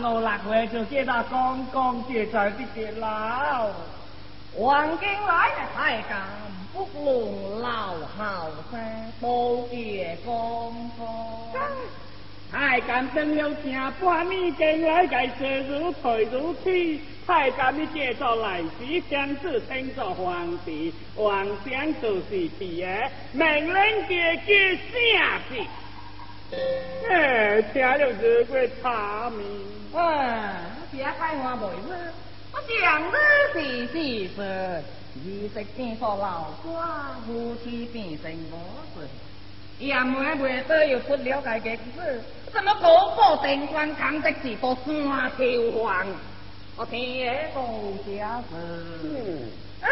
十五六岁就见到刚刚结在的结老，黄金来的太监不论老后生，都结公公。太监等了正半年，进来该说如退如去。太监你借着来时，将子称作皇帝，皇上就是弟儿，命令结结下去。哎，听了这个茶名，哎，别开话袂好，我讲的是事实。二十变做老寡，夫妻变成母子，也没袂得又出了解个事。怎么国破定关，扛得起个山头黄？我听也讲假事。哎，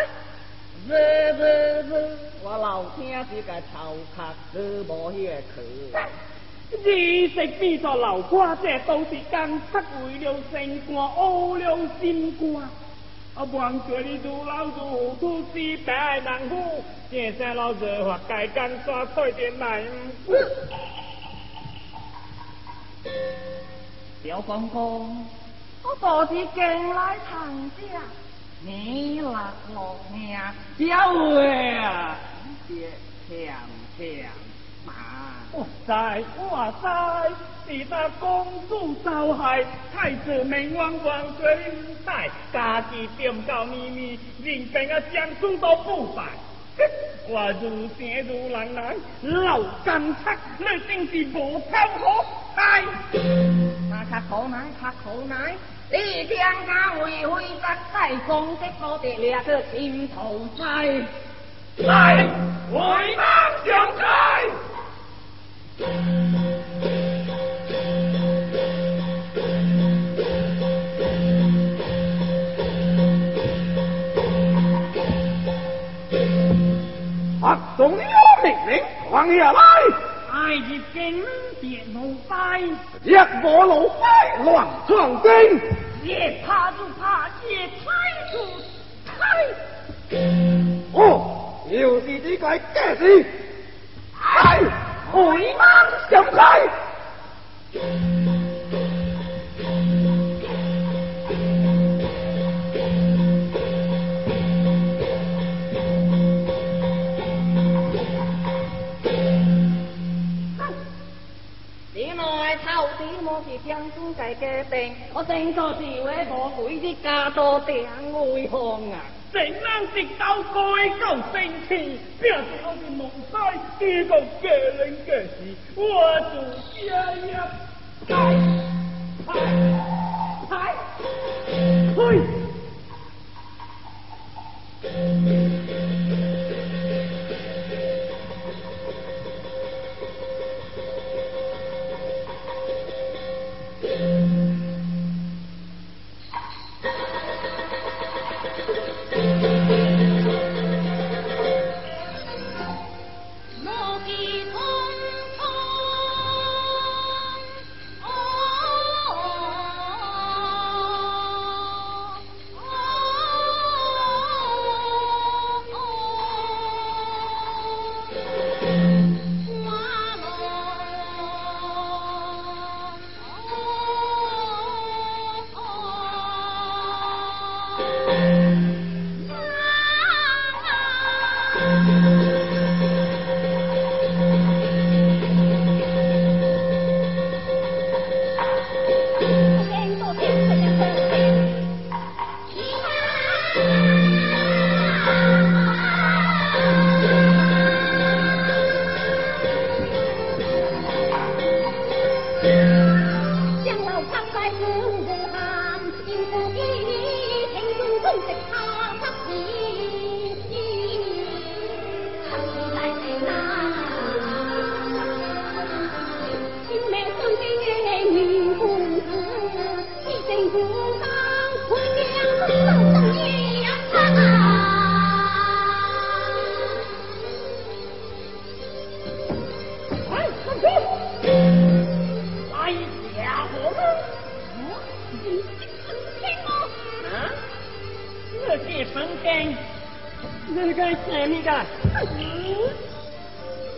是是是，我老听这个头壳是无遐去。二十变做老瓜，这都是刚出为了升官，乌了心肝。啊望着你如老如糊涂，死白难糊，现在老子话该干啥快点来。小公公，我多是进来参加，你落落命，小会啊，别强强嘛。哇塞哇塞，是那公主受害，太子命王王罪大，家己点到秘密，人兵啊将军都不败。我如仙如人来，老奸贼，你真是无头可开。那卡口奶，卡口奶，你将他为非得在公的。我的。两个心头栽。来，为难相开。令放下来。爱是金殿奴婢，一我奴婢乱闯兵，越怕就怕越猜就猜。哦，又是这个假事，哎，回马相开。将军在决定，我正做是为我鬼的家多定为何啊？怎能直到该够生气，变成我是蒙灾，这个个人个事，我就加一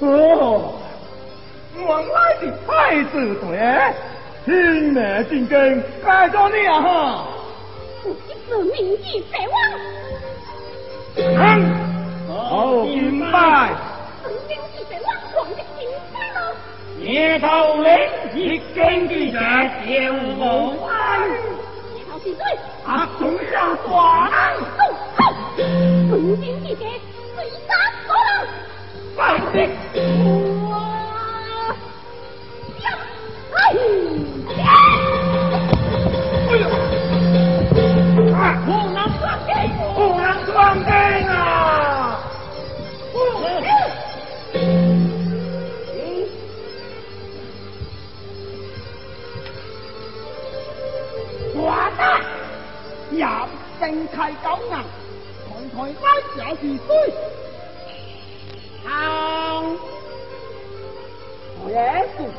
哦，原来是太子队，天命进京，该做你啊哈！是明义百王。好敬拜。夜头领一经之者，笑无？啊，总上寡人。走，好。曾经之者，谁杀所人？快的。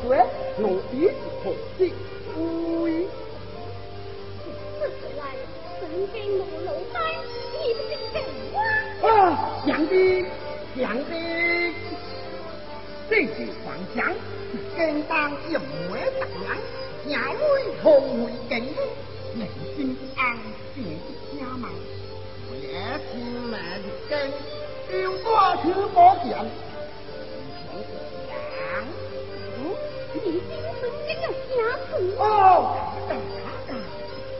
说，奴婢何之归？这次来，曾经我老太，你不是情话。啊，想的，想的，这是幻想，更当一枚大洋，下位同为景，人心安静。也是来的又多去保险，哦，看看，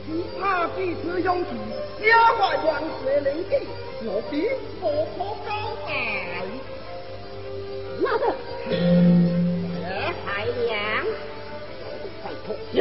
你怕几次用计，压坏万岁灵机，我必不可交代。那个，这海娘，快脱降。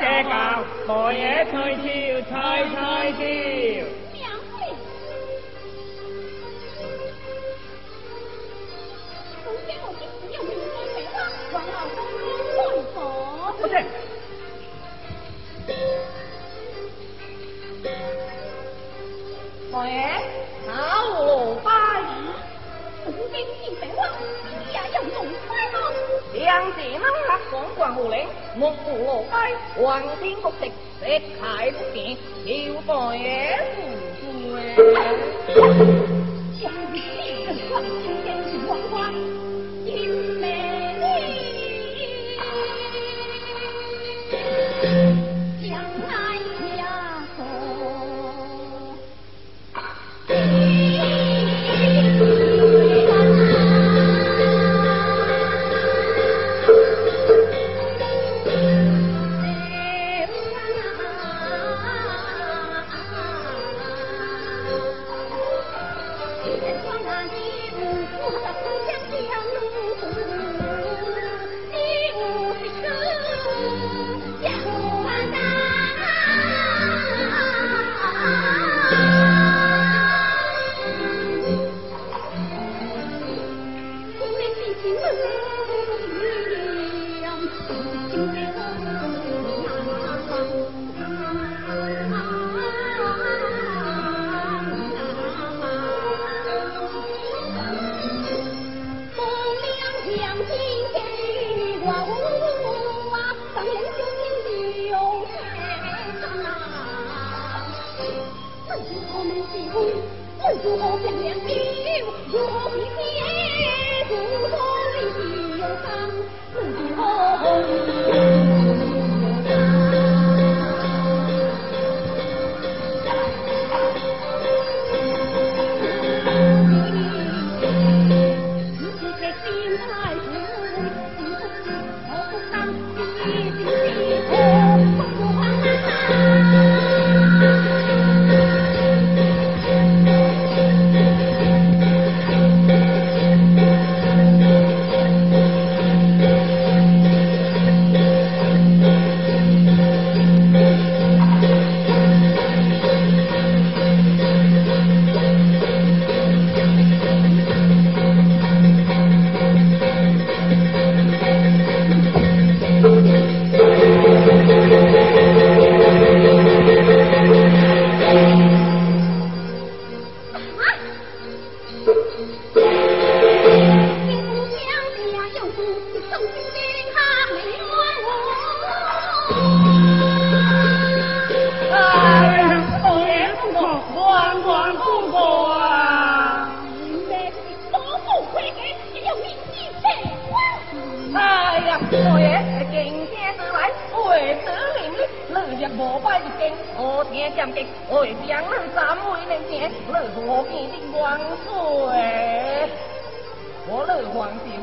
借高大爷才笑才才笑。喂，相见那日风光无岭目府暇接黄天复地色彩不平，要在眼前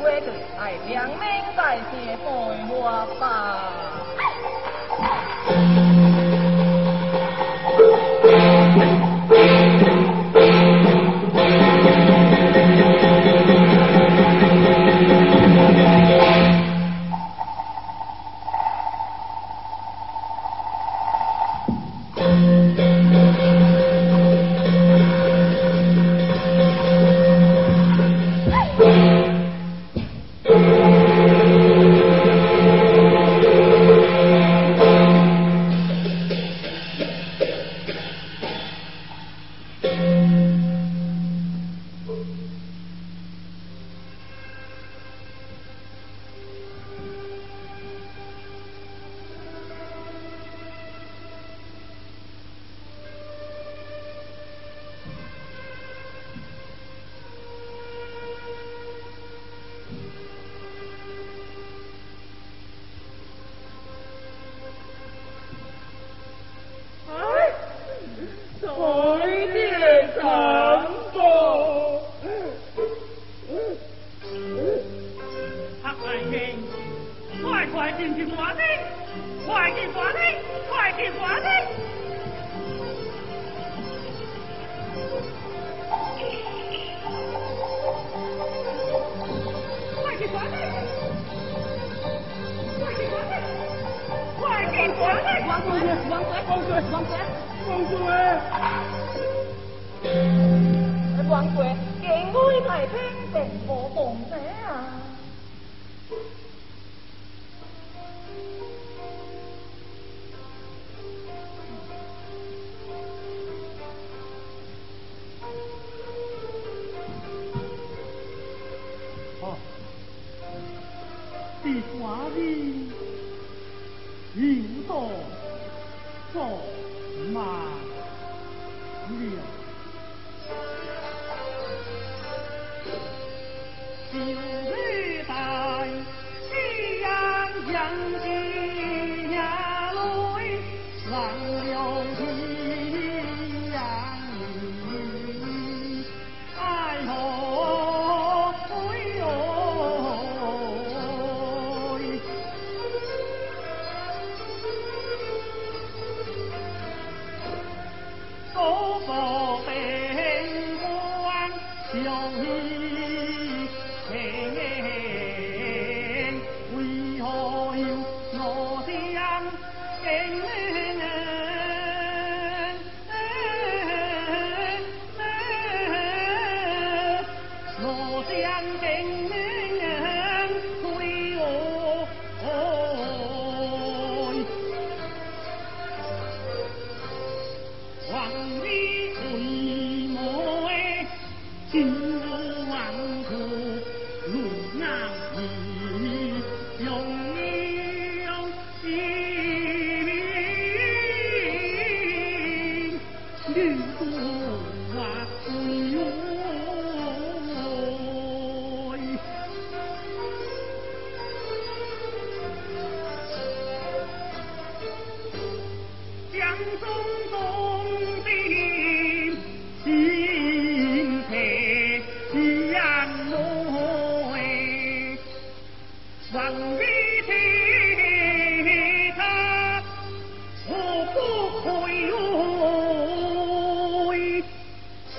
为了爱，两面在先，伴我吧。女多。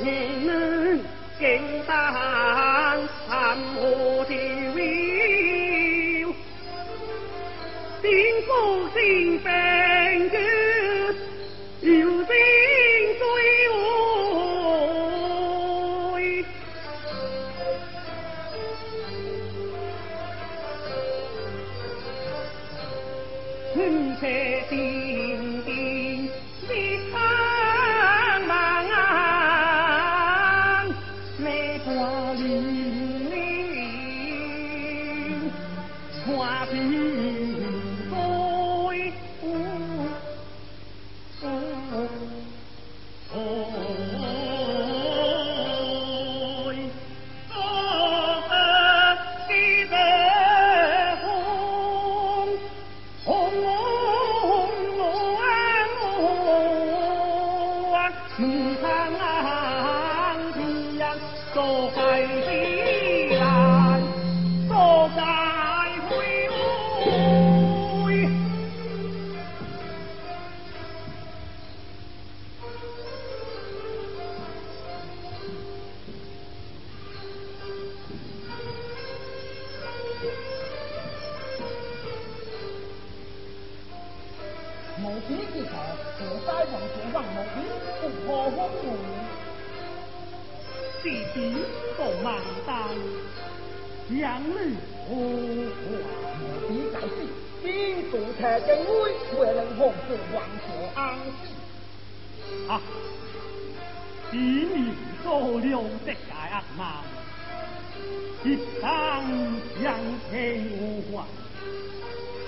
敬恩敬担任何条妙点高点兵 I do. Mm-hmm. 啊！今年做了这个恶梦，一生相听无还，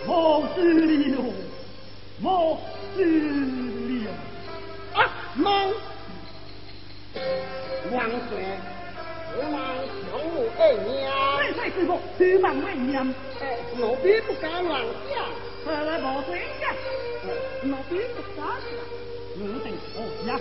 莫知了，莫知了。啊，梦！王上，此梦想无二命。太太师傅，此梦未念，哎，奴婢不敢乱想。何来无声呀？奴婢不敢想。汝定好呀！